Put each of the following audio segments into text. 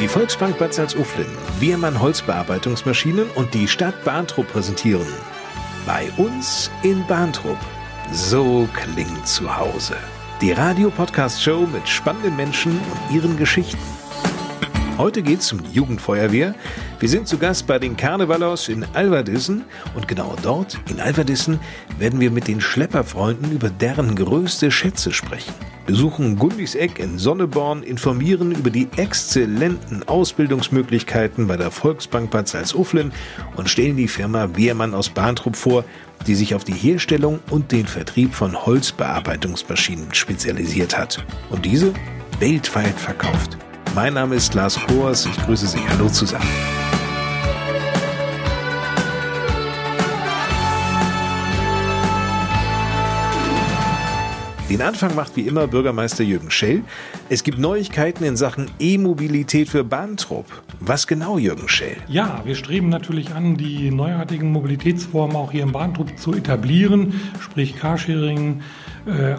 Die Volksbank Bad Salzuflen, Wehrmann Holzbearbeitungsmaschinen und die Stadt Bahntrupp präsentieren. Bei uns in Bahntrupp. So klingt zu Hause. Die Radio-Podcast-Show mit spannenden Menschen und ihren Geschichten. Heute geht's um die Jugendfeuerwehr. Wir sind zu Gast bei den Karnevalos in Alverdissen und genau dort, in Alverdissen, werden wir mit den Schlepperfreunden über deren größte Schätze sprechen. Besuchen Gundis Eck in Sonneborn, informieren über die exzellenten Ausbildungsmöglichkeiten bei der Volksbank Bad Salzuflen und stellen die Firma Wehrmann aus Bahntrupp vor, die sich auf die Herstellung und den Vertrieb von Holzbearbeitungsmaschinen spezialisiert hat und diese weltweit verkauft. Mein Name ist Lars Boas. Ich grüße Sie. Hallo zusammen. Den Anfang macht wie immer Bürgermeister Jürgen Schell. Es gibt Neuigkeiten in Sachen E-Mobilität für Bahntrupp. Was genau, Jürgen Schell? Ja, wir streben natürlich an, die neuartigen Mobilitätsformen auch hier im Bahntrupp zu etablieren, sprich Carsharing,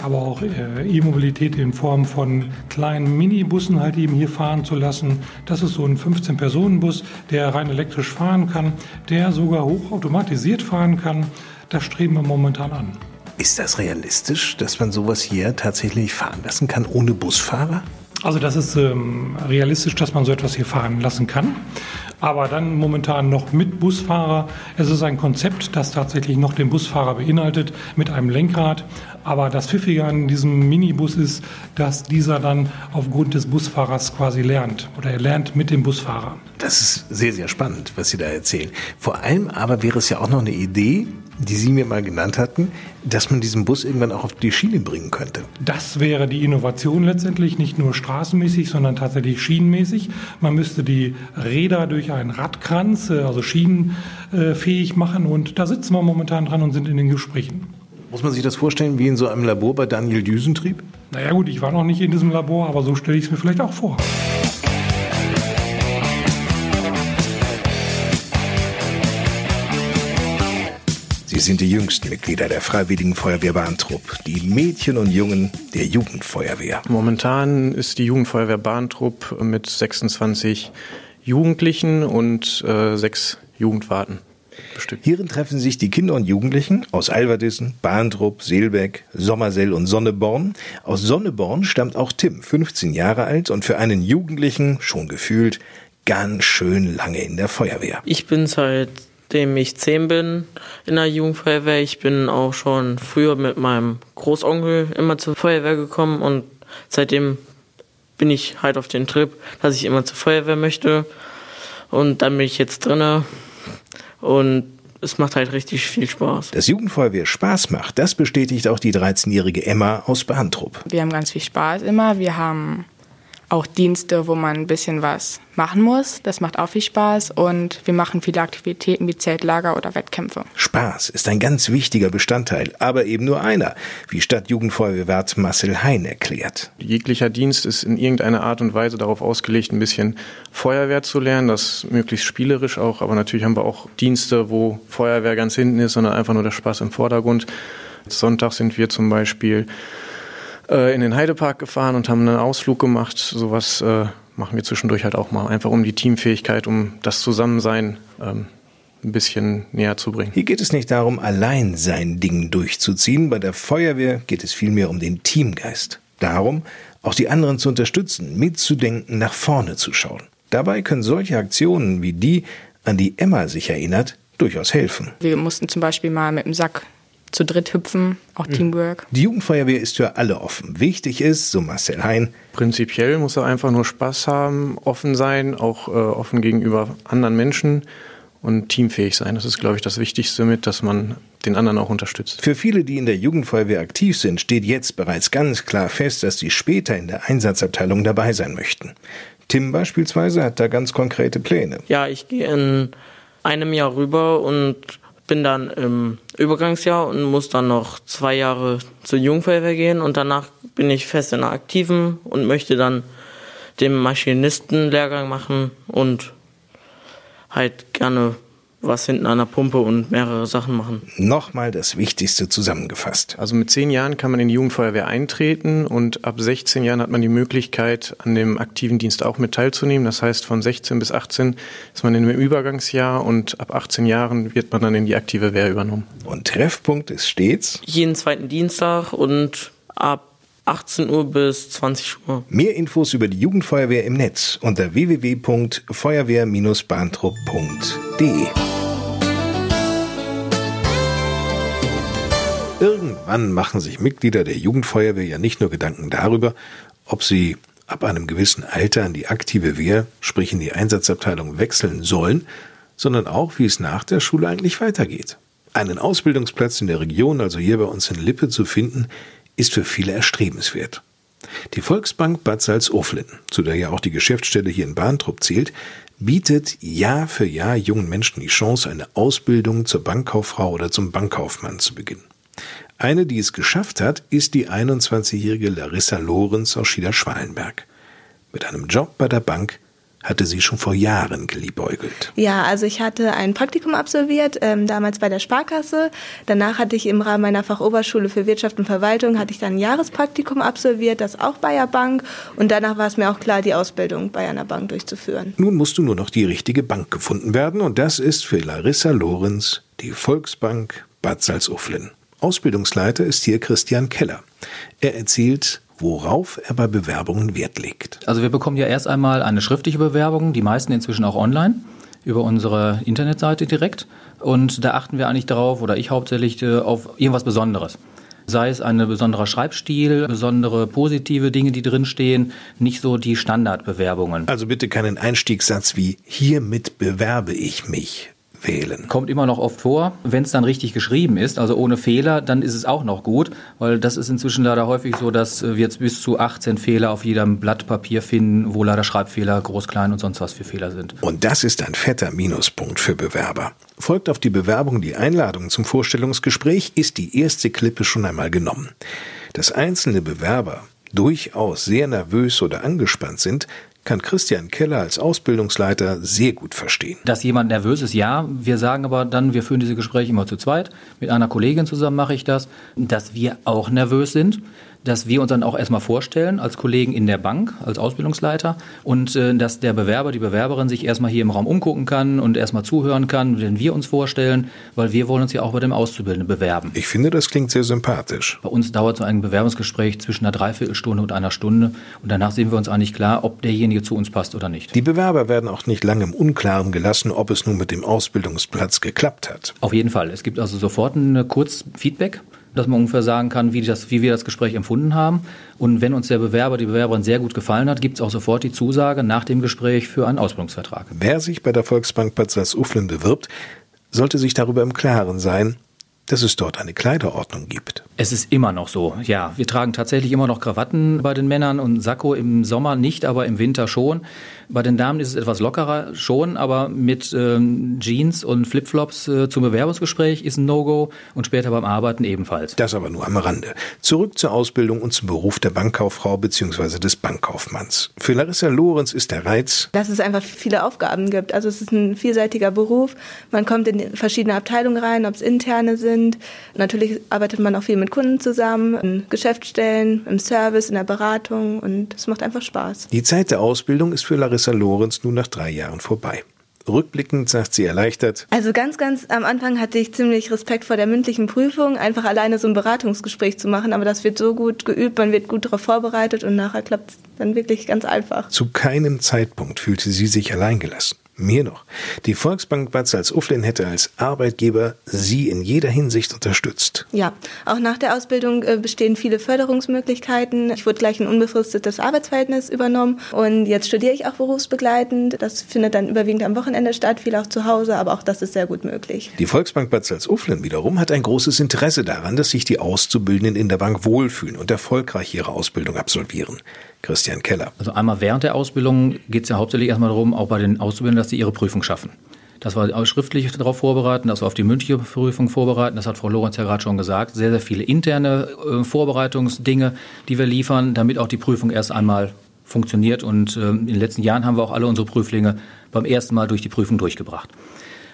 aber auch äh, E-Mobilität in Form von kleinen Minibussen halt eben hier fahren zu lassen. Das ist so ein 15-Personen-Bus, der rein elektrisch fahren kann, der sogar hochautomatisiert fahren kann. Das streben wir momentan an. Ist das realistisch, dass man sowas hier tatsächlich fahren lassen kann ohne Busfahrer? Also das ist ähm, realistisch, dass man so etwas hier fahren lassen kann. Aber dann momentan noch mit Busfahrer. Es ist ein Konzept, das tatsächlich noch den Busfahrer beinhaltet mit einem Lenkrad. Aber das Pfiffige an diesem Minibus ist, dass dieser dann aufgrund des Busfahrers quasi lernt. Oder er lernt mit dem Busfahrer. Das ist sehr, sehr spannend, was Sie da erzählen. Vor allem aber wäre es ja auch noch eine Idee, die Sie mir mal genannt hatten, dass man diesen Bus irgendwann auch auf die Schiene bringen könnte. Das wäre die Innovation letztendlich, nicht nur straßenmäßig, sondern tatsächlich schienenmäßig. Man müsste die Räder durch einen Radkranz, äh, also schienenfähig machen und da sitzen wir momentan dran und sind in den Gesprächen. Muss man sich das vorstellen wie in so einem Labor bei Daniel Düsentrieb? Naja gut, ich war noch nicht in diesem Labor, aber so stelle ich es mir vielleicht auch vor. Sie sind die jüngsten Mitglieder der Freiwilligen Feuerwehr Bahntrupp, die Mädchen und Jungen der Jugendfeuerwehr. Momentan ist die Jugendfeuerwehr Bahntrupp mit 26 Jugendlichen und äh, sechs Jugendwarten bestückt. Hierin treffen sich die Kinder und Jugendlichen aus Alverdissen, Bahntrupp, Seelbeck, Sommersell und Sonneborn. Aus Sonneborn stammt auch Tim, 15 Jahre alt und für einen Jugendlichen schon gefühlt ganz schön lange in der Feuerwehr. Ich bin seitdem ich zehn bin in der Jugendfeuerwehr. Ich bin auch schon früher mit meinem Großonkel immer zur Feuerwehr gekommen und seitdem bin ich halt auf den Trip, dass ich immer zur Feuerwehr möchte. Und dann bin ich jetzt drinne und es macht halt richtig viel Spaß. Dass Jugendfeuerwehr Spaß macht, das bestätigt auch die 13-jährige Emma aus Bahntrupp. Wir haben ganz viel Spaß immer. Wir haben auch Dienste, wo man ein bisschen was machen muss. Das macht auch viel Spaß und wir machen viele Aktivitäten wie Zeltlager oder Wettkämpfe. Spaß ist ein ganz wichtiger Bestandteil, aber eben nur einer, wie Stadtjugendfeuerwehrwart Marcel Hein erklärt. Jeglicher Dienst ist in irgendeiner Art und Weise darauf ausgelegt, ein bisschen Feuerwehr zu lernen, das möglichst spielerisch auch, aber natürlich haben wir auch Dienste, wo Feuerwehr ganz hinten ist, sondern einfach nur der Spaß im Vordergrund. Sonntag sind wir zum Beispiel äh, in den Heidepark gefahren und haben einen Ausflug gemacht. Sowas äh, machen wir zwischendurch halt auch mal, einfach um die Teamfähigkeit, um das Zusammensein ähm, ein bisschen näher zu bringen. Hier geht es nicht darum, allein sein Ding durchzuziehen. Bei der Feuerwehr geht es vielmehr um den Teamgeist. Darum, auch die anderen zu unterstützen, mitzudenken, nach vorne zu schauen. Dabei können solche Aktionen wie die, an die Emma sich erinnert, durchaus helfen. Wir mussten zum Beispiel mal mit dem Sack zu dritt hüpfen, auch mhm. Teamwork. Die Jugendfeuerwehr ist für alle offen. Wichtig ist, so Marcel Hein. Prinzipiell muss er einfach nur Spaß haben, offen sein, auch äh, offen gegenüber anderen Menschen und teamfähig sein. Das ist, glaube ich, das Wichtigste mit, dass man den anderen auch unterstützt. Für viele, die in der Jugendfeuerwehr aktiv sind, steht jetzt bereits ganz klar fest, dass sie später in der Einsatzabteilung dabei sein möchten. Tim beispielsweise hat da ganz konkrete Pläne. Ja, ich gehe in einem Jahr rüber und bin dann im Übergangsjahr und muss dann noch zwei Jahre zur Jungfeuerwehr gehen. Und danach bin ich fest in der Aktiven und möchte dann den Maschinistenlehrgang machen und halt gerne was hinten an der Pumpe und mehrere Sachen machen. Nochmal das Wichtigste zusammengefasst. Also mit zehn Jahren kann man in die Jugendfeuerwehr eintreten und ab 16 Jahren hat man die Möglichkeit, an dem aktiven Dienst auch mit teilzunehmen. Das heißt, von 16 bis 18 ist man in einem Übergangsjahr und ab 18 Jahren wird man dann in die aktive Wehr übernommen. Und Treffpunkt ist stets? Jeden zweiten Dienstag und ab 18 Uhr bis 20 Uhr. Mehr Infos über die Jugendfeuerwehr im Netz unter www.feuerwehr-bahntrupp.de. Irgendwann machen sich Mitglieder der Jugendfeuerwehr ja nicht nur Gedanken darüber, ob sie ab einem gewissen Alter an die aktive Wehr, sprich in die Einsatzabteilung wechseln sollen, sondern auch, wie es nach der Schule eigentlich weitergeht. Einen Ausbildungsplatz in der Region, also hier bei uns in Lippe zu finden, ist für viele erstrebenswert. Die Volksbank Bad Salzuflen, zu der ja auch die Geschäftsstelle hier in Bahntrupp zählt, bietet Jahr für Jahr jungen Menschen die Chance, eine Ausbildung zur Bankkauffrau oder zum Bankkaufmann zu beginnen. Eine, die es geschafft hat, ist die 21-jährige Larissa Lorenz aus Schieder-Schwalenberg. Mit einem Job bei der Bank hatte sie schon vor Jahren geliebäugelt. Ja, also ich hatte ein Praktikum absolviert, ähm, damals bei der Sparkasse. Danach hatte ich im Rahmen meiner Fachoberschule für Wirtschaft und Verwaltung hatte ich dann ein Jahrespraktikum absolviert, das auch bei der Bank. Und danach war es mir auch klar, die Ausbildung bei einer Bank durchzuführen. Nun musst du nur noch die richtige Bank gefunden werden und das ist für Larissa Lorenz die Volksbank Bad Salzuflen. Ausbildungsleiter ist hier Christian Keller. Er erzählt, worauf er bei Bewerbungen Wert legt. Also wir bekommen ja erst einmal eine schriftliche Bewerbung, die meisten inzwischen auch online über unsere Internetseite direkt. Und da achten wir eigentlich darauf, oder ich hauptsächlich, äh, auf irgendwas Besonderes. Sei es ein besonderer Schreibstil, besondere positive Dinge, die drinstehen, nicht so die Standardbewerbungen. Also bitte keinen Einstiegssatz wie hiermit bewerbe ich mich wählen. Kommt immer noch oft vor. Wenn es dann richtig geschrieben ist, also ohne Fehler, dann ist es auch noch gut, weil das ist inzwischen leider häufig so, dass wir jetzt bis zu 18 Fehler auf jedem Blatt Papier finden, wo leider Schreibfehler, groß, klein und sonst was für Fehler sind. Und das ist ein fetter Minuspunkt für Bewerber. Folgt auf die Bewerbung die Einladung zum Vorstellungsgespräch, ist die erste Klippe schon einmal genommen. Dass einzelne Bewerber durchaus sehr nervös oder angespannt sind, kann Christian Keller als Ausbildungsleiter sehr gut verstehen. Dass jemand nervös ist, ja. Wir sagen aber dann, wir führen diese Gespräche immer zu zweit. Mit einer Kollegin zusammen mache ich das. Dass wir auch nervös sind dass wir uns dann auch erstmal vorstellen als Kollegen in der Bank, als Ausbildungsleiter und äh, dass der Bewerber, die Bewerberin sich erstmal hier im Raum umgucken kann und erstmal zuhören kann, wenn wir uns vorstellen, weil wir wollen uns ja auch bei dem Auszubildenden bewerben. Ich finde, das klingt sehr sympathisch. Bei uns dauert so ein Bewerbungsgespräch zwischen einer Dreiviertelstunde und einer Stunde und danach sehen wir uns eigentlich klar, ob derjenige zu uns passt oder nicht. Die Bewerber werden auch nicht lange im Unklaren gelassen, ob es nun mit dem Ausbildungsplatz geklappt hat. Auf jeden Fall. Es gibt also sofort ein Kurzfeedback dass man ungefähr sagen kann, wie, das, wie wir das Gespräch empfunden haben. Und wenn uns der Bewerber, die Bewerberin sehr gut gefallen hat, gibt es auch sofort die Zusage nach dem Gespräch für einen Ausbildungsvertrag. Wer sich bei der Volksbank Bad Salzuflen bewirbt, sollte sich darüber im Klaren sein, dass es dort eine Kleiderordnung gibt. Es ist immer noch so, ja. Wir tragen tatsächlich immer noch Krawatten bei den Männern und Sakko im Sommer nicht, aber im Winter schon. Bei den Damen ist es etwas lockerer schon, aber mit ähm, Jeans und Flipflops äh, zum Bewerbungsgespräch ist ein No-Go und später beim Arbeiten ebenfalls. Das aber nur am Rande. Zurück zur Ausbildung und zum Beruf der Bankkauffrau bzw. des Bankkaufmanns. Für Larissa Lorenz ist der Reiz, dass es einfach viele Aufgaben gibt. Also es ist ein vielseitiger Beruf. Man kommt in verschiedene Abteilungen rein, ob es interne sind. Natürlich arbeitet man auch viel mit Kunden zusammen, in Geschäftsstellen, im Service, in der Beratung und es macht einfach Spaß. Die Zeit der Ausbildung ist für Larissa Larissa Lorenz nun nach drei Jahren vorbei. Rückblickend sagt sie erleichtert. Also ganz, ganz am Anfang hatte ich ziemlich Respekt vor der mündlichen Prüfung, einfach alleine so ein Beratungsgespräch zu machen. Aber das wird so gut geübt, man wird gut darauf vorbereitet und nachher klappt es dann wirklich ganz einfach. Zu keinem Zeitpunkt fühlte sie sich alleingelassen. Mehr noch, die Volksbank Bad Salzuflen hätte als Arbeitgeber sie in jeder Hinsicht unterstützt. Ja, auch nach der Ausbildung äh, bestehen viele Förderungsmöglichkeiten. Ich wurde gleich ein unbefristetes Arbeitsverhältnis übernommen und jetzt studiere ich auch berufsbegleitend. Das findet dann überwiegend am Wochenende statt, viel auch zu Hause, aber auch das ist sehr gut möglich. Die Volksbank Bad Salzuflen wiederum hat ein großes Interesse daran, dass sich die Auszubildenden in der Bank wohlfühlen und erfolgreich ihre Ausbildung absolvieren. Christian Keller. Also einmal während der Ausbildung geht es ja hauptsächlich erstmal darum, auch bei den Auszubildenden, dass sie ihre Prüfung schaffen. Das war schriftlich darauf vorbereiten, das war auf die mündliche Prüfung vorbereiten. Das hat Frau Lorenz ja gerade schon gesagt. Sehr, sehr viele interne äh, Vorbereitungsdinge, die wir liefern, damit auch die Prüfung erst einmal funktioniert. Und äh, in den letzten Jahren haben wir auch alle unsere Prüflinge beim ersten Mal durch die Prüfung durchgebracht.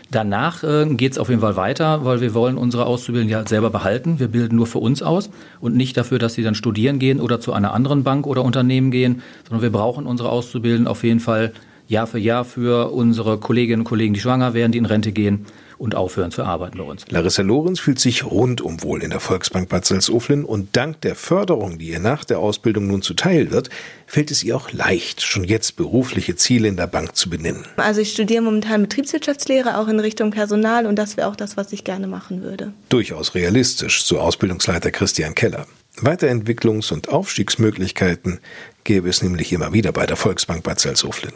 Danach äh, geht es auf jeden Fall weiter, weil wir wollen unsere Auszubildenden ja selber behalten. Wir bilden nur für uns aus und nicht dafür, dass sie dann studieren gehen oder zu einer anderen Bank oder Unternehmen gehen, sondern wir brauchen unsere Auszubildenden auf jeden Fall Jahr für Jahr für unsere Kolleginnen und Kollegen, die schwanger werden, die in Rente gehen und aufhören zu arbeiten bei uns. Larissa Lorenz fühlt sich rundum wohl in der Volksbank Bad Salzuflen und dank der Förderung, die ihr nach der Ausbildung nun zuteil wird, fällt es ihr auch leicht, schon jetzt berufliche Ziele in der Bank zu benennen. Also ich studiere momentan Betriebswirtschaftslehre auch in Richtung Personal und das wäre auch das, was ich gerne machen würde. Durchaus realistisch, so Ausbildungsleiter Christian Keller. Weiterentwicklungs- und Aufstiegsmöglichkeiten gäbe es nämlich immer wieder bei der Volksbank Bad Salzuflen.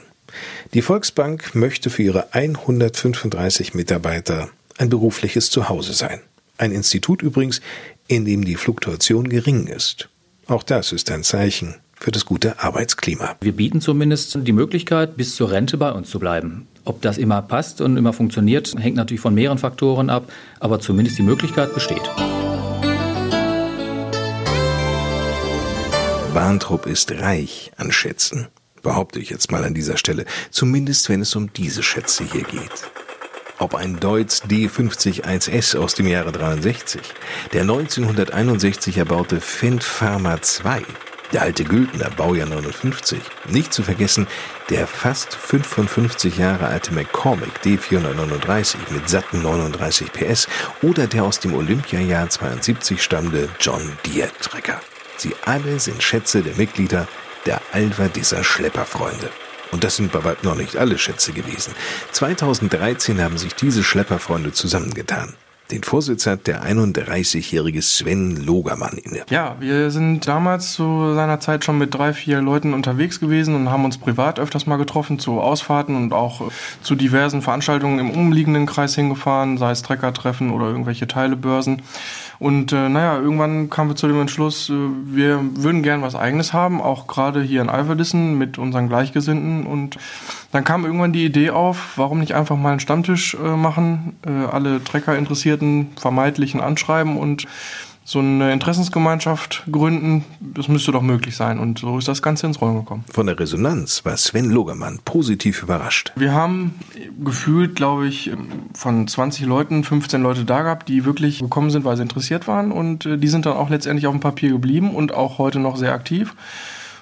Die Volksbank möchte für ihre 135 Mitarbeiter ein berufliches Zuhause sein. Ein Institut übrigens, in dem die Fluktuation gering ist. Auch das ist ein Zeichen für das gute Arbeitsklima. Wir bieten zumindest die Möglichkeit, bis zur Rente bei uns zu bleiben. Ob das immer passt und immer funktioniert, hängt natürlich von mehreren Faktoren ab, aber zumindest die Möglichkeit besteht. Bahntrupp ist reich an Schätzen behaupte ich jetzt mal an dieser Stelle, zumindest wenn es um diese Schätze hier geht. Ob ein Deutz D50 1S aus dem Jahre 63, der 1961 erbaute Fendt Pharma 2, der alte Güldner Baujahr 59, nicht zu vergessen der fast 55 Jahre alte McCormick D439 mit satten 39 PS oder der aus dem Olympiajahr 72 stammende John Deere Trecker. Sie alle sind Schätze der Mitglieder der Alva dieser Schlepperfreunde. Und das sind bei weitem noch nicht alle Schätze gewesen. 2013 haben sich diese Schlepperfreunde zusammengetan. Den Vorsitz hat der 31-jährige Sven Logermann inne. Ja, wir sind damals zu seiner Zeit schon mit drei, vier Leuten unterwegs gewesen und haben uns privat öfters mal getroffen zu Ausfahrten und auch zu diversen Veranstaltungen im umliegenden Kreis hingefahren, sei es Treckertreffen oder irgendwelche Teilebörsen. Und äh, naja, irgendwann kamen wir zu dem Entschluss, äh, wir würden gern was Eigenes haben, auch gerade hier in Alverdissen mit unseren Gleichgesinnten. Und dann kam irgendwann die Idee auf, warum nicht einfach mal einen Stammtisch äh, machen, äh, alle Trecker-Interessierten vermeintlichen anschreiben und so eine Interessensgemeinschaft gründen, das müsste doch möglich sein. Und so ist das Ganze ins Rollen gekommen. Von der Resonanz war Sven Logermann positiv überrascht. Wir haben gefühlt, glaube ich, von 20 Leuten 15 Leute da gehabt, die wirklich gekommen sind, weil sie interessiert waren. Und äh, die sind dann auch letztendlich auf dem Papier geblieben und auch heute noch sehr aktiv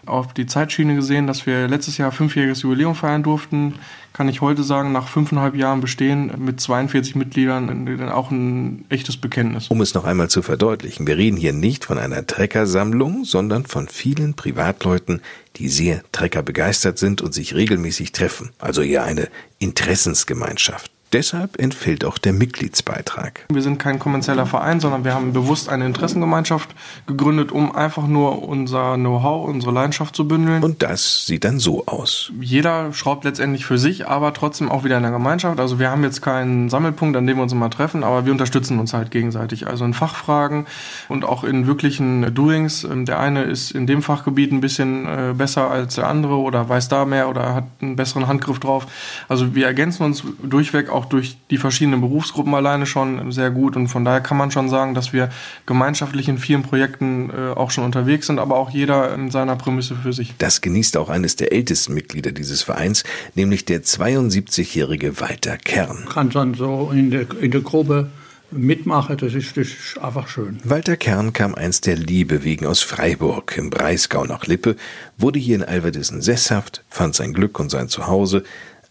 auf die Zeitschiene gesehen, dass wir letztes Jahr fünfjähriges Jubiläum feiern durften, kann ich heute sagen, nach fünfeinhalb Jahren Bestehen mit 42 Mitgliedern auch ein echtes Bekenntnis. Um es noch einmal zu verdeutlichen, wir reden hier nicht von einer Treckersammlung, sondern von vielen Privatleuten, die sehr Trecker begeistert sind und sich regelmäßig treffen. Also eher eine Interessensgemeinschaft. Deshalb entfällt auch der Mitgliedsbeitrag. Wir sind kein kommerzieller Verein, sondern wir haben bewusst eine Interessengemeinschaft gegründet, um einfach nur unser Know-how, unsere Leidenschaft zu bündeln. Und das sieht dann so aus. Jeder schraubt letztendlich für sich, aber trotzdem auch wieder in der Gemeinschaft. Also wir haben jetzt keinen Sammelpunkt, an dem wir uns immer treffen, aber wir unterstützen uns halt gegenseitig. Also in Fachfragen und auch in wirklichen Doings. Ähm, der eine ist in dem Fachgebiet ein bisschen äh, besser als der andere oder weiß da mehr oder hat einen besseren Handgriff drauf. Also wir ergänzen uns durchweg auch auch durch die verschiedenen Berufsgruppen alleine schon sehr gut. Und von daher kann man schon sagen, dass wir gemeinschaftlich in vielen Projekten äh, auch schon unterwegs sind, aber auch jeder in seiner Prämisse für sich. Das genießt auch eines der ältesten Mitglieder dieses Vereins, nämlich der 72-jährige Walter Kern. Kann dann so in der, in der Gruppe mitmachen, das ist, das ist einfach schön. Walter Kern kam einst der Liebe wegen aus Freiburg im Breisgau nach Lippe, wurde hier in Alverdissen sesshaft, fand sein Glück und sein Zuhause,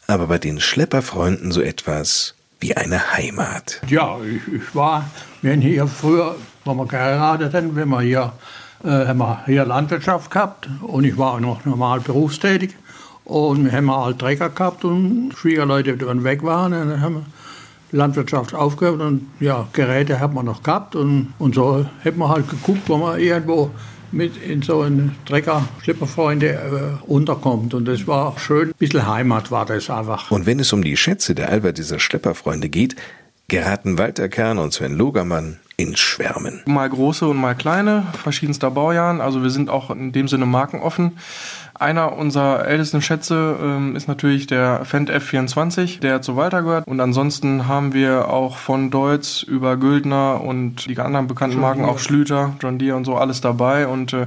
aber bei den Schlepperfreunden so etwas wie eine Heimat. Ja, ich, ich war, haben hier früher, wo wir geheiratet haben, wenn wir hier, äh, haben wir hier Landwirtschaft gehabt und ich war noch normal berufstätig und wir haben halt Trecker gehabt und Schwiegerleute, die dann weg waren, dann haben wir Landwirtschaft aufgehört und ja, Geräte hat man noch gehabt und, und so hat man halt geguckt, wo man irgendwo mit in so einen Trecker, Schlipperfreunde äh, unterkommt. Und das war schön. Ein bisschen Heimat war das einfach. Und wenn es um die Schätze der Albert dieser Schlepperfreunde geht, geraten Walter Kern und Sven Logermann ins Schwärmen. Mal große und mal kleine, verschiedenster Baujahren. Also wir sind auch in dem Sinne markenoffen. Einer unserer ältesten Schätze ähm, ist natürlich der Fendt F24, der zu Walter gehört. Und ansonsten haben wir auch von Deutz über Güldner und die anderen bekannten Marken, auch Schlüter, John Deere und so, alles dabei. Und äh,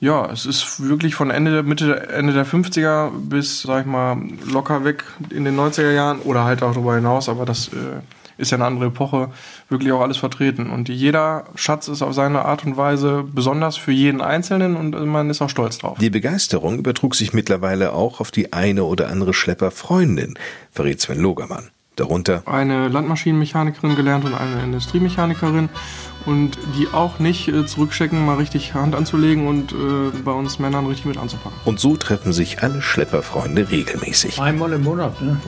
Ja, es ist wirklich von Ende, Mitte, Ende der 50er bis, sag ich mal, locker weg in den 90er Jahren oder halt auch darüber hinaus, aber das äh, ist ja eine andere Epoche, wirklich auch alles vertreten. Und jeder Schatz ist auf seine Art und Weise besonders für jeden Einzelnen und man ist auch stolz drauf. Die Begeisterung übertrug sich mittlerweile auch auf die eine oder andere Schlepperfreundin, verrät Sven Logermann. Darunter eine Landmaschinenmechanikerin gelernt und eine Industriemechanikerin und die auch nicht äh, zurückstecken, mal richtig Hand anzulegen und äh, bei uns Männern richtig mit anzupacken. Und so treffen sich alle Schlepperfreunde regelmäßig. Einmal im Monat, ne?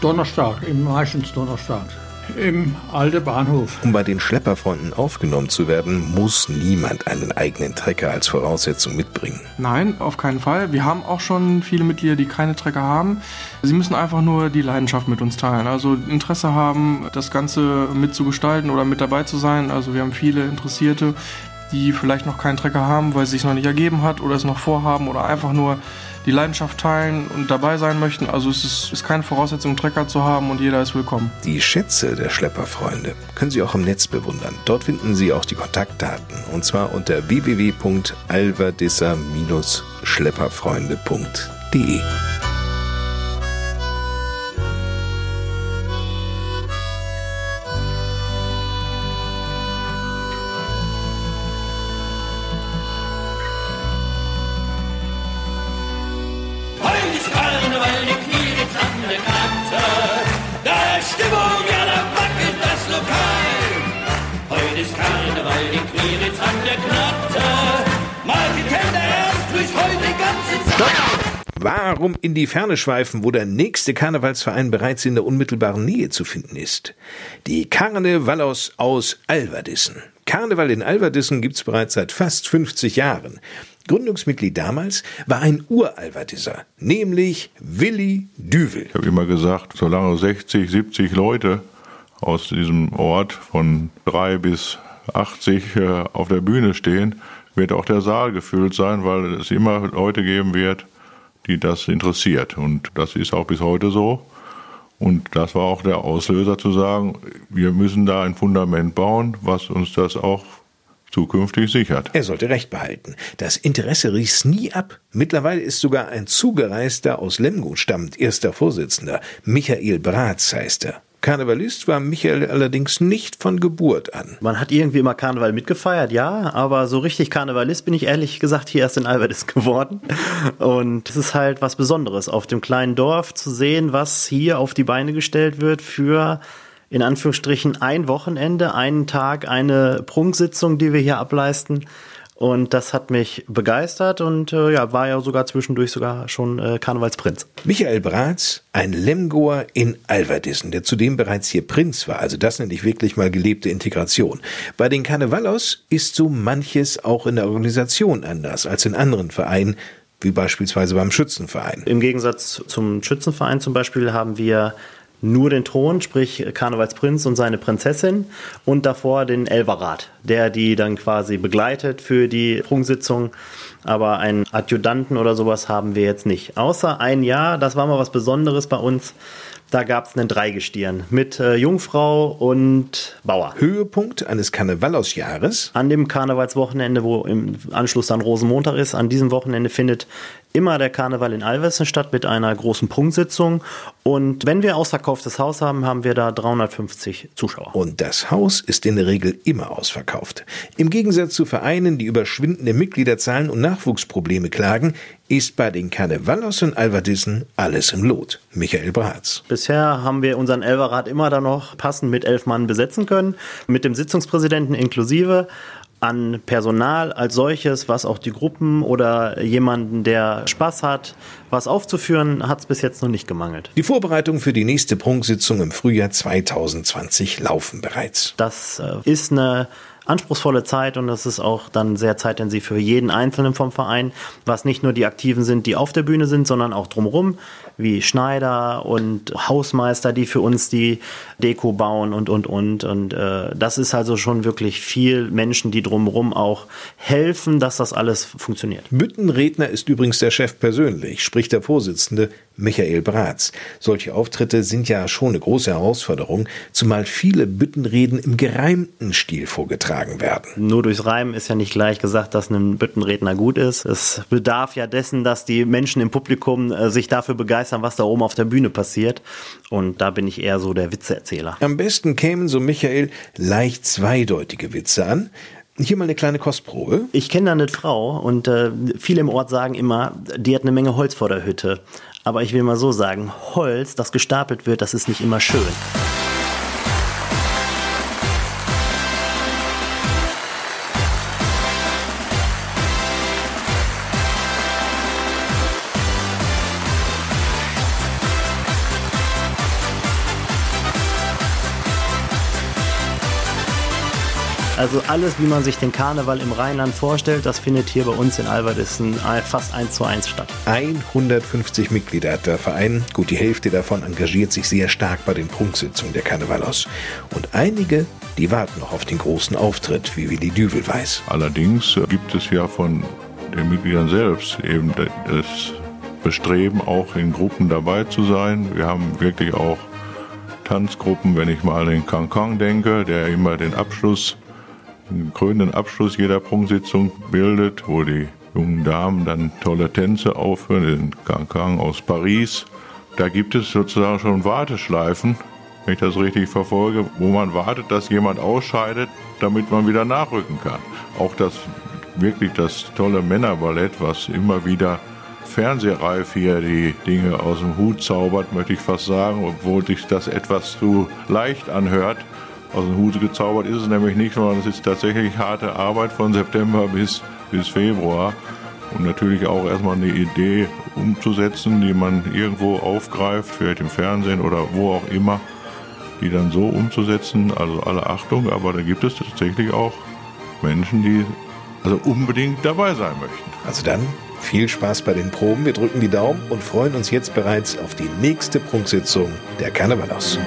Donnerstag, meistens Donnerstag im alten Bahnhof. Um bei den Schlepperfreunden aufgenommen zu werden, muss niemand einen eigenen Trecker als Voraussetzung mitbringen. Nein, auf keinen Fall. Wir haben auch schon viele Mitglieder, die keine Trecker haben. Sie müssen einfach nur die Leidenschaft mit uns teilen. Also Interesse haben, das Ganze mitzugestalten oder mit dabei zu sein. Also wir haben viele Interessierte, die vielleicht noch keinen Trecker haben, weil es sich noch nicht ergeben hat oder es noch vorhaben oder einfach nur die Leidenschaft teilen und dabei sein möchten. Also es ist, ist keine Voraussetzung, einen Trecker zu haben und jeder ist willkommen. Die Schätze der Schlepperfreunde können Sie auch im Netz bewundern. Dort finden Sie auch die Kontaktdaten und zwar unter www.alverdisser-schlepperfreunde.de. Warum in die Ferne schweifen, wo der nächste Karnevalsverein bereits in der unmittelbaren Nähe zu finden ist? Die Karnevalos aus Alverdissen. Karneval in Alverdissen gibt's bereits seit fast 50 Jahren. Gründungsmitglied damals war ein Uralverdisser, nämlich Willi Düvel. Ich habe immer gesagt, solange 60, 70 Leute aus diesem Ort von drei bis 80 äh, auf der Bühne stehen, wird auch der Saal gefüllt sein, weil es immer Leute geben wird, die das interessiert. Und das ist auch bis heute so. Und das war auch der Auslöser zu sagen, wir müssen da ein Fundament bauen, was uns das auch zukünftig sichert. Er sollte recht behalten. Das Interesse riss nie ab. Mittlerweile ist sogar ein Zugereister aus Lemgo stammend erster Vorsitzender. Michael Bratz heißt er. Karnevalist war Michael allerdings nicht von Geburt an. Man hat irgendwie immer Karneval mitgefeiert, ja, aber so richtig Karnevalist bin ich ehrlich gesagt hier erst in Albertis geworden. Und es ist halt was Besonderes, auf dem kleinen Dorf zu sehen, was hier auf die Beine gestellt wird für in Anführungsstrichen ein Wochenende, einen Tag, eine Prunksitzung, die wir hier ableisten. Und das hat mich begeistert und äh, ja, war ja sogar zwischendurch sogar schon äh, Karnevalsprinz. Michael Bratz, ein Lemgoer in Alverdissen, der zudem bereits hier Prinz war. Also das nenne ich wirklich mal gelebte Integration. Bei den Karnevalos ist so manches auch in der Organisation anders als in anderen Vereinen, wie beispielsweise beim Schützenverein. Im Gegensatz zum Schützenverein zum Beispiel haben wir nur den Thron, sprich Karnevalsprinz und seine Prinzessin und davor den Elverrat, der die dann quasi begleitet für die Prunksitzung. Aber einen Adjutanten oder sowas haben wir jetzt nicht. Außer ein Jahr, das war mal was Besonderes bei uns. Da gab es einen Dreigestirn mit äh, Jungfrau und Bauer. Höhepunkt eines Karnevalosjahres? An dem Karnevalswochenende, wo im Anschluss dann Rosenmontag ist, an diesem Wochenende findet immer der Karneval in Alversen statt mit einer großen Prunksitzung. Und wenn wir ausverkauftes Haus haben, haben wir da 350 Zuschauer. Und das Haus ist in der Regel immer ausverkauft. Im Gegensatz zu Vereinen, die über schwindende Mitgliederzahlen und Nachwuchsprobleme klagen, ist bei den Karnevalos in Alverdissen alles im Lot. Michael Bratz. Bisher haben wir unseren Elverrat immer da noch passend mit elf Mann besetzen können, mit dem Sitzungspräsidenten inklusive an Personal als solches, was auch die Gruppen oder jemanden, der Spaß hat, was aufzuführen, hat es bis jetzt noch nicht gemangelt. Die Vorbereitungen für die nächste Prunksitzung im Frühjahr 2020 laufen bereits. Das äh, ist eine anspruchsvolle Zeit und das ist auch dann sehr zeitintensiv für jeden Einzelnen vom Verein, was nicht nur die Aktiven sind, die auf der Bühne sind, sondern auch drumherum, wie Schneider und Hausmeister, die für uns die Deko bauen und, und, und. Und äh, das ist also schon wirklich viel Menschen, die drumherum auch helfen, dass das alles funktioniert. Büttenredner ist übrigens der Chef persönlich, spricht der Vorsitzende Michael Bratz. Solche Auftritte sind ja schon eine große Herausforderung, zumal viele Büttenreden im gereimten Stil vorgetragen getragen werden. Nur durchs Reimen ist ja nicht gleich gesagt, dass ein Büttenredner gut ist. Es bedarf ja dessen, dass die Menschen im Publikum äh, sich dafür begeistern, was da oben auf der Bühne passiert. Und da bin ich eher so der Witzeerzähler. Am besten kämen, so Michael, leicht zweideutige Witze an. Hier mal eine kleine Kostprobe. Ich kenne da eine Frau und äh, viele im Ort sagen immer, die hat eine Menge Holz vor der Hütte. Aber ich will mal so sagen, Holz, das gestapelt wird, das ist nicht immer schön. Also alles, wie man sich den Karneval im Rheinland vorstellt, das findet hier bei uns in Alberdissen fast eins zu eins statt. 150 Mitglieder hat der Verein. Gut die Hälfte davon engagiert sich sehr stark bei den Prunksitzungen der Karnevalos. Und einige, die warten noch auf den großen Auftritt, wie Willi Düvel weiß. Allerdings gibt es ja von den Mitgliedern selbst eben das Bestreben, auch in Gruppen dabei zu sein. Wir haben wirklich auch Tanzgruppen, wenn ich mal an den Cancan denke, der immer den Abschluss einen krönenden Abschluss jeder Prunksitzung bildet, wo die jungen Damen dann tolle Tänze aufführen, den Cancan aus Paris. Da gibt es sozusagen schon Warteschleifen, wenn ich das richtig verfolge, wo man wartet, dass jemand ausscheidet, damit man wieder nachrücken kann. Auch das wirklich das tolle Männerballett, was immer wieder fernsehreif hier die Dinge aus dem Hut zaubert, möchte ich fast sagen, obwohl sich das etwas zu leicht anhört aus dem Hut gezaubert ist es nämlich nicht, sondern es ist tatsächlich harte Arbeit von September bis, bis Februar. Und natürlich auch erstmal eine Idee umzusetzen, die man irgendwo aufgreift, vielleicht im Fernsehen oder wo auch immer, die dann so umzusetzen. Also alle Achtung, aber da gibt es tatsächlich auch Menschen, die also unbedingt dabei sein möchten. Also dann viel Spaß bei den Proben. Wir drücken die Daumen und freuen uns jetzt bereits auf die nächste Prunksitzung der Karnevalos.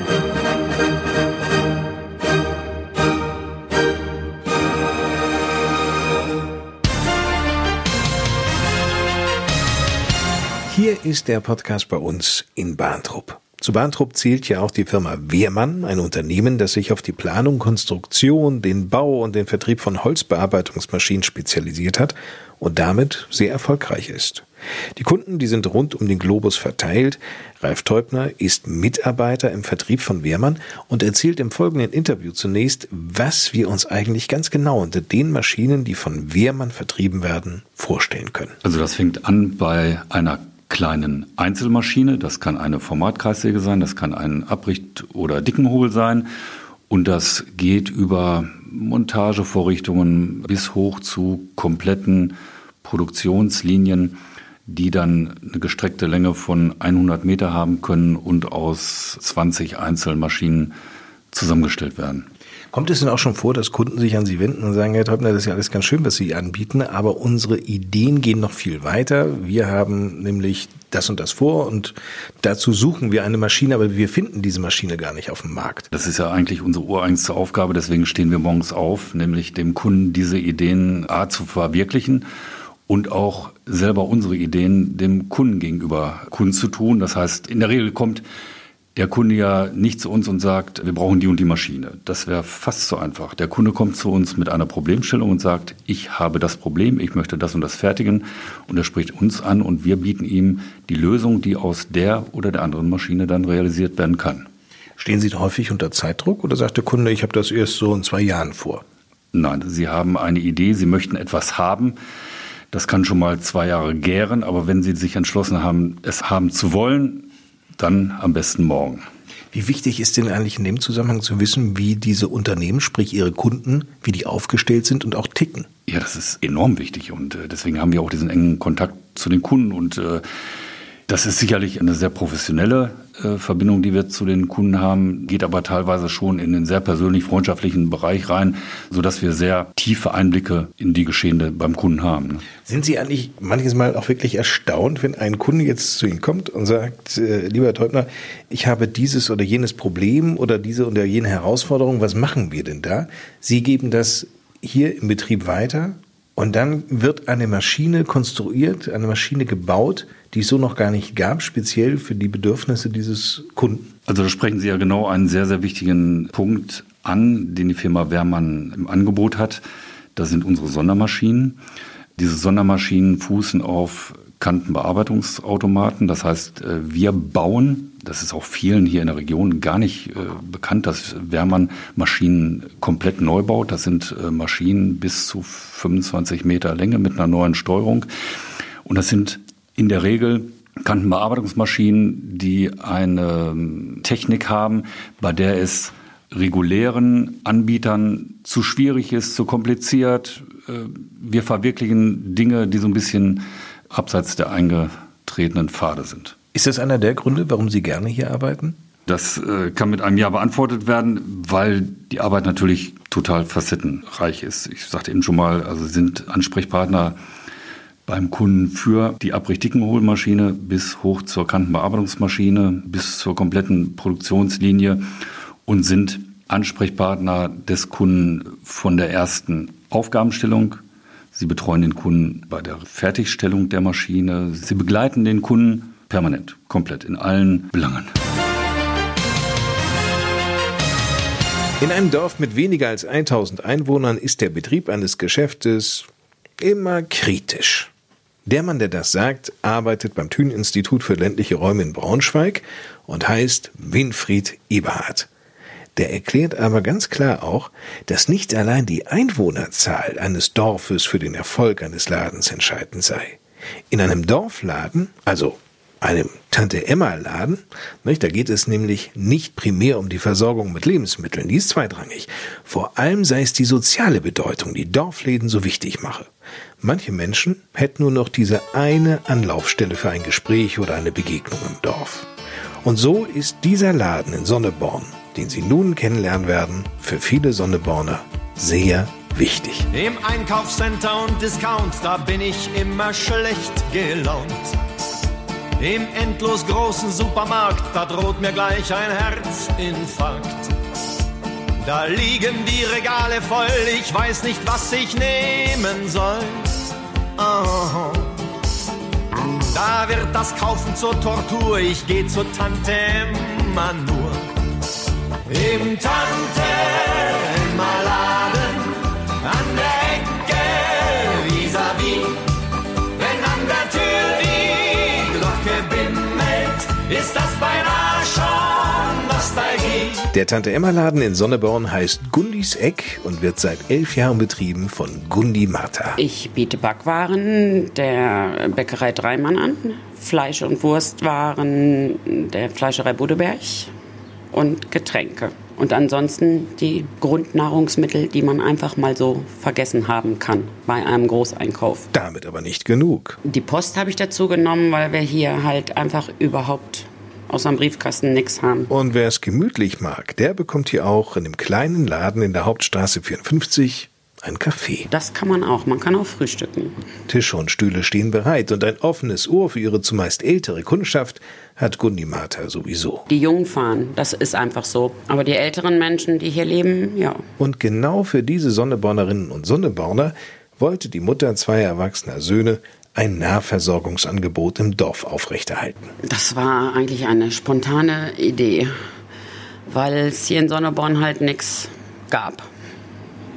Ist der Podcast bei uns in Bahntrupp. Zu Bahntrupp zählt ja auch die Firma Wehrmann, ein Unternehmen, das sich auf die Planung, Konstruktion, den Bau und den Vertrieb von Holzbearbeitungsmaschinen spezialisiert hat und damit sehr erfolgreich ist. Die Kunden, die sind rund um den Globus verteilt. Ralf Teubner ist Mitarbeiter im Vertrieb von Wehrmann und erzählt im folgenden Interview zunächst, was wir uns eigentlich ganz genau unter den Maschinen, die von Wehrmann vertrieben werden, vorstellen können. Also das fängt an bei einer kleinen Einzelmaschine. Das kann eine Formatkreissäge sein, das kann ein Abricht- oder Dickenhobel sein. Und das geht über Montagevorrichtungen bis hoch zu kompletten Produktionslinien, die dann eine gestreckte Länge von 100 Meter haben können und aus 20 Einzelmaschinen zusammengestellt werden. Kommt es denn auch schon vor, dass Kunden sich an Sie wenden und sagen, Herr Treubner, das ist ja alles ganz schön, was Sie anbieten, aber unsere Ideen gehen noch viel weiter. Wir haben nämlich das und das vor und dazu suchen wir eine Maschine, aber wir finden diese Maschine gar nicht auf dem Markt. Das ist ja eigentlich unsere ureigenste Aufgabe, deswegen stehen wir morgens auf, nämlich dem Kunden diese Ideen A zu verwirklichen und auch selber unsere Ideen dem Kunden gegenüber kundzutun. Das heißt, in der Regel kommt der Kunde ja nicht zu uns und sagt, wir brauchen die und die Maschine. Das wäre fast so einfach. Der Kunde kommt zu uns mit einer Problemstellung und sagt, ich habe das Problem, ich möchte das und das fertigen. Und er spricht uns an und wir bieten ihm die Lösung, die aus der oder der anderen Maschine dann realisiert werden kann. Stehen Sie häufig unter Zeitdruck oder sagt der Kunde, ich habe das erst so in zwei Jahren vor? Nein, Sie haben eine Idee, Sie möchten etwas haben. Das kann schon mal zwei Jahre gären, aber wenn Sie sich entschlossen haben, es haben zu wollen, dann am besten morgen. Wie wichtig ist denn eigentlich in dem Zusammenhang zu wissen, wie diese Unternehmen, sprich ihre Kunden, wie die aufgestellt sind und auch ticken? Ja, das ist enorm wichtig und äh, deswegen haben wir auch diesen engen Kontakt zu den Kunden und äh, das ist sicherlich eine sehr professionelle Verbindung, die wir zu den Kunden haben, geht aber teilweise schon in den sehr persönlich freundschaftlichen Bereich rein, sodass wir sehr tiefe Einblicke in die Geschehene beim Kunden haben. Ne? Sind Sie eigentlich manches Mal auch wirklich erstaunt, wenn ein Kunde jetzt zu Ihnen kommt und sagt, äh, lieber Herr Teubner, ich habe dieses oder jenes Problem oder diese oder jene Herausforderung, was machen wir denn da? Sie geben das hier im Betrieb weiter und dann wird eine Maschine konstruiert, eine Maschine gebaut, die es so noch gar nicht gab, speziell für die Bedürfnisse dieses Kunden. Also da sprechen Sie ja genau einen sehr, sehr wichtigen Punkt an, den die Firma Wehrmann im Angebot hat. Das sind unsere Sondermaschinen. Diese Sondermaschinen fußen auf Kantenbearbeitungsautomaten. Das heißt, äh, wir bauen, das ist auch vielen hier in der Region gar nicht äh, bekannt, dass Wehrmann Maschinen komplett neu baut. Das sind äh, Maschinen bis zu 25 Meter Länge mit einer neuen Steuerung. Und das sind in der Regel Kantenbearbeitungsmaschinen, die eine ähm, Technik haben, bei der es regulären Anbietern zu schwierig ist, zu kompliziert. Wir verwirklichen Dinge, die so ein bisschen abseits der eingetretenen Pfade sind. Ist das einer der Gründe, warum Sie gerne hier arbeiten? Das äh, kann mit einem Ja beantwortet werden, weil die Arbeit natürlich total facettenreich ist. Ich sagte eben schon mal, also sind Ansprechpartner beim Kunden für die Abrichtikenholmaschine bis hoch zur Kantenbearbeitungsmaschine, bis zur kompletten Produktionslinie und sind Ansprechpartner des Kunden von der ersten Aufgabenstellung Sie betreuen den Kunden bei der Fertigstellung der Maschine. Sie begleiten den Kunden permanent, komplett in allen Belangen. In einem Dorf mit weniger als 1000 Einwohnern ist der Betrieb eines Geschäftes immer kritisch. Der Mann, der das sagt, arbeitet beim Thün-Institut für ländliche Räume in Braunschweig und heißt Winfried Eberhardt. Der erklärt aber ganz klar auch, dass nicht allein die Einwohnerzahl eines Dorfes für den Erfolg eines Ladens entscheidend sei. In einem Dorfladen, also einem Tante-Emma-Laden, da geht es nämlich nicht primär um die Versorgung mit Lebensmitteln, die ist zweitrangig. Vor allem sei es die soziale Bedeutung, die Dorfläden so wichtig mache. Manche Menschen hätten nur noch diese eine Anlaufstelle für ein Gespräch oder eine Begegnung im Dorf. Und so ist dieser Laden in Sonneborn den Sie nun kennenlernen werden, für viele Sonneborner sehr wichtig. Im Einkaufscenter und Discount, da bin ich immer schlecht gelaunt. Im endlos großen Supermarkt, da droht mir gleich ein Herzinfarkt. Da liegen die Regale voll, ich weiß nicht, was ich nehmen soll. Oh. Da wird das Kaufen zur Tortur, ich geh zur Tante Emma Im Tante Emma Laden an der Ecke vis-à-vis. Wenn an der Tür die Glocke bimmelt, ist das beinahe schon Nostalgie. Der Tante Emma Laden in Sonneborn heißt Gundis Eck und wird seit elf Jahren betrieben von Gundi Martha. Ich biete Backwaren der Bäckerei Dreimann an, Fleisch- und Wurstwaren der Fleischerei Budeberg und Getränke. Und ansonsten die Grundnahrungsmittel, die man einfach mal so vergessen haben kann bei einem Großeinkauf. Damit aber nicht genug. Die Post habe ich dazu genommen, weil wir hier halt einfach überhaupt aus einem Briefkasten nichts haben. Und wer es gemütlich mag, der bekommt hier auch in dem kleinen Laden in der Hauptstraße 54 ein Kaffee. Das kann man auch. Man kann auch frühstücken. Tische und Stühle stehen bereit und ein offenes Ohr für ihre zumeist ältere Kundschaft hat Gundi Martha sowieso. Die Jungen fahren, das ist einfach so. Aber die älteren Menschen, die hier leben, ja. Und genau für diese Sonnebornerinnen und Sonneborner wollte die Mutter zweier erwachsener Söhne ein Nahversorgungsangebot im Dorf aufrechterhalten. Das war eigentlich eine spontane Idee, weil es hier in Sonneborn halt nichts gab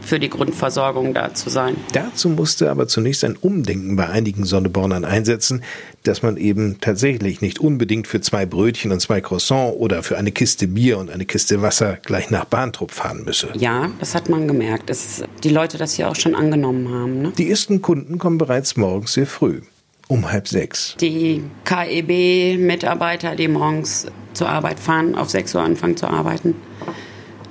für die Grundversorgung da zu sein. Dazu musste aber zunächst ein Umdenken bei einigen Sonnebornern einsetzen, dass man eben tatsächlich nicht unbedingt für zwei Brötchen und zwei Croissants oder für eine Kiste Bier und eine Kiste Wasser gleich nach Bahntrupp fahren müsse. Ja, das hat man gemerkt, dass die Leute das hier auch schon angenommen haben. Ne? Die ersten Kunden kommen bereits morgens sehr früh um halb sechs. Die KEB-Mitarbeiter, die morgens zur Arbeit fahren, auf sechs Uhr anfangen zu arbeiten,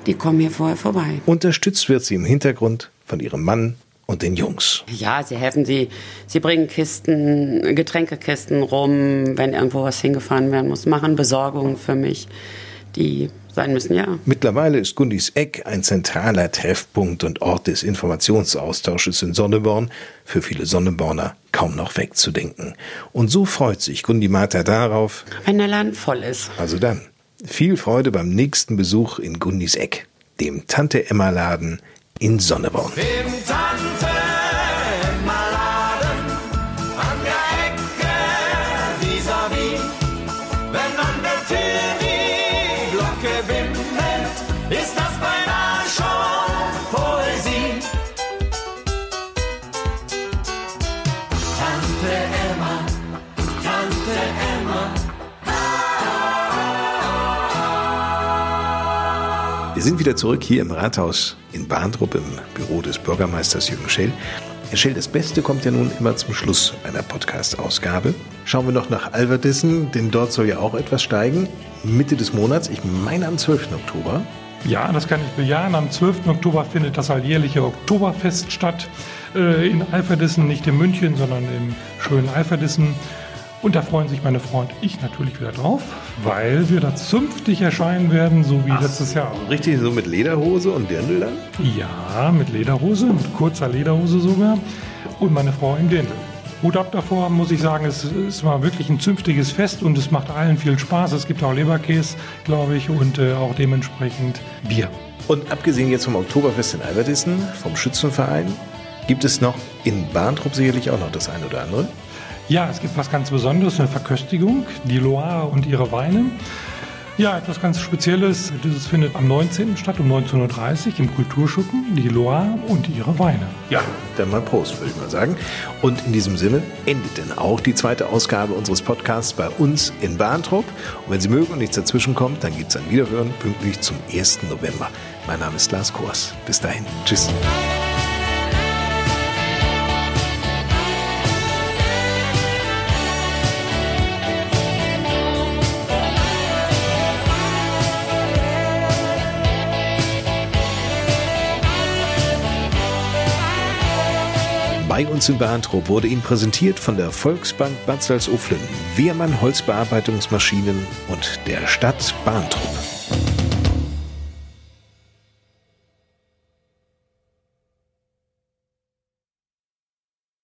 die kommen hier vorher vorbei. Unterstützt wird sie im Hintergrund von ihrem Mann und den Jungs. Ja, sie helfen sie. Sie bringen Kisten, Getränkekisten rum, wenn irgendwo was hingefahren werden muss, machen Besorgungen für mich, die sein müssen, ja. Mittlerweile ist Gundis Eck ein zentraler Treffpunkt und Ort des Informationsaustausches in Sonneborn, für viele Sonneborner kaum noch wegzudenken. Und so freut sich Gundi Martha darauf, wenn der Land voll ist. Also dann. Viel Freude beim nächsten Besuch in Gundis Eck, dem Tante-Emma-Laden in Sonneborn. Poesie. Tante Wir sind wieder zurück hier im Rathaus in Bahntrupp im Büro des Bürgermeisters Jürgen Schell. Herr Schell, das Beste kommt ja nun immer zum Schluss einer Podcast-Ausgabe. Schauen wir noch nach Alverdissen, denn dort soll ja auch etwas steigen. Mitte des Monats, ich meine am 12. Oktober. Ja, das kann ich bejahen. Am 12. Oktober findet das alljährliche Oktoberfest statt. Äh, in Alverdissen, nicht in München, sondern im schönen Alverdissen. Und da freuen sich meine Freund und ich natürlich wieder drauf, weil wir da zünftig erscheinen werden, so wie Ach, letztes Jahr. Richtig, so mit Lederhose und Dirndl dann? Ja, mit Lederhose, mit kurzer Lederhose sogar. Und meine Frau im Dirndl. Hut ab davor, muss ich sagen, es, es war wirklich ein zünftiges Fest und es macht allen viel Spaß. Es gibt auch Leberkäse, glaube ich, und äh, auch dementsprechend Bier. Und abgesehen jetzt vom Oktoberfest in Albertissen, vom Schützenverein, gibt es noch in Bahntrupp sicherlich auch noch das eine oder andere? Ja, es gibt was ganz Besonderes, eine Verköstigung, die Loire und ihre Weine. Ja, etwas ganz Spezielles. Dieses findet am 19. statt um 19.30 Uhr im Kulturschuppen, die Loire und ihre Weine. Ja, dann mal Prost, würde ich mal sagen. Und in diesem Sinne endet denn auch die zweite Ausgabe unseres Podcasts bei uns in Bahntrupp. Und wenn Sie mögen und nichts dazwischen kommt, dann gibt es ein Wiederhören pünktlich zum 1. November. Mein Name ist Lars Kors. Bis dahin. Tschüss. Bei uns in Bahntrup wurde Ihnen präsentiert von der Volksbank Bad Salzuflen, Wehrmann Holzbearbeitungsmaschinen und der Stadt Bahntrup.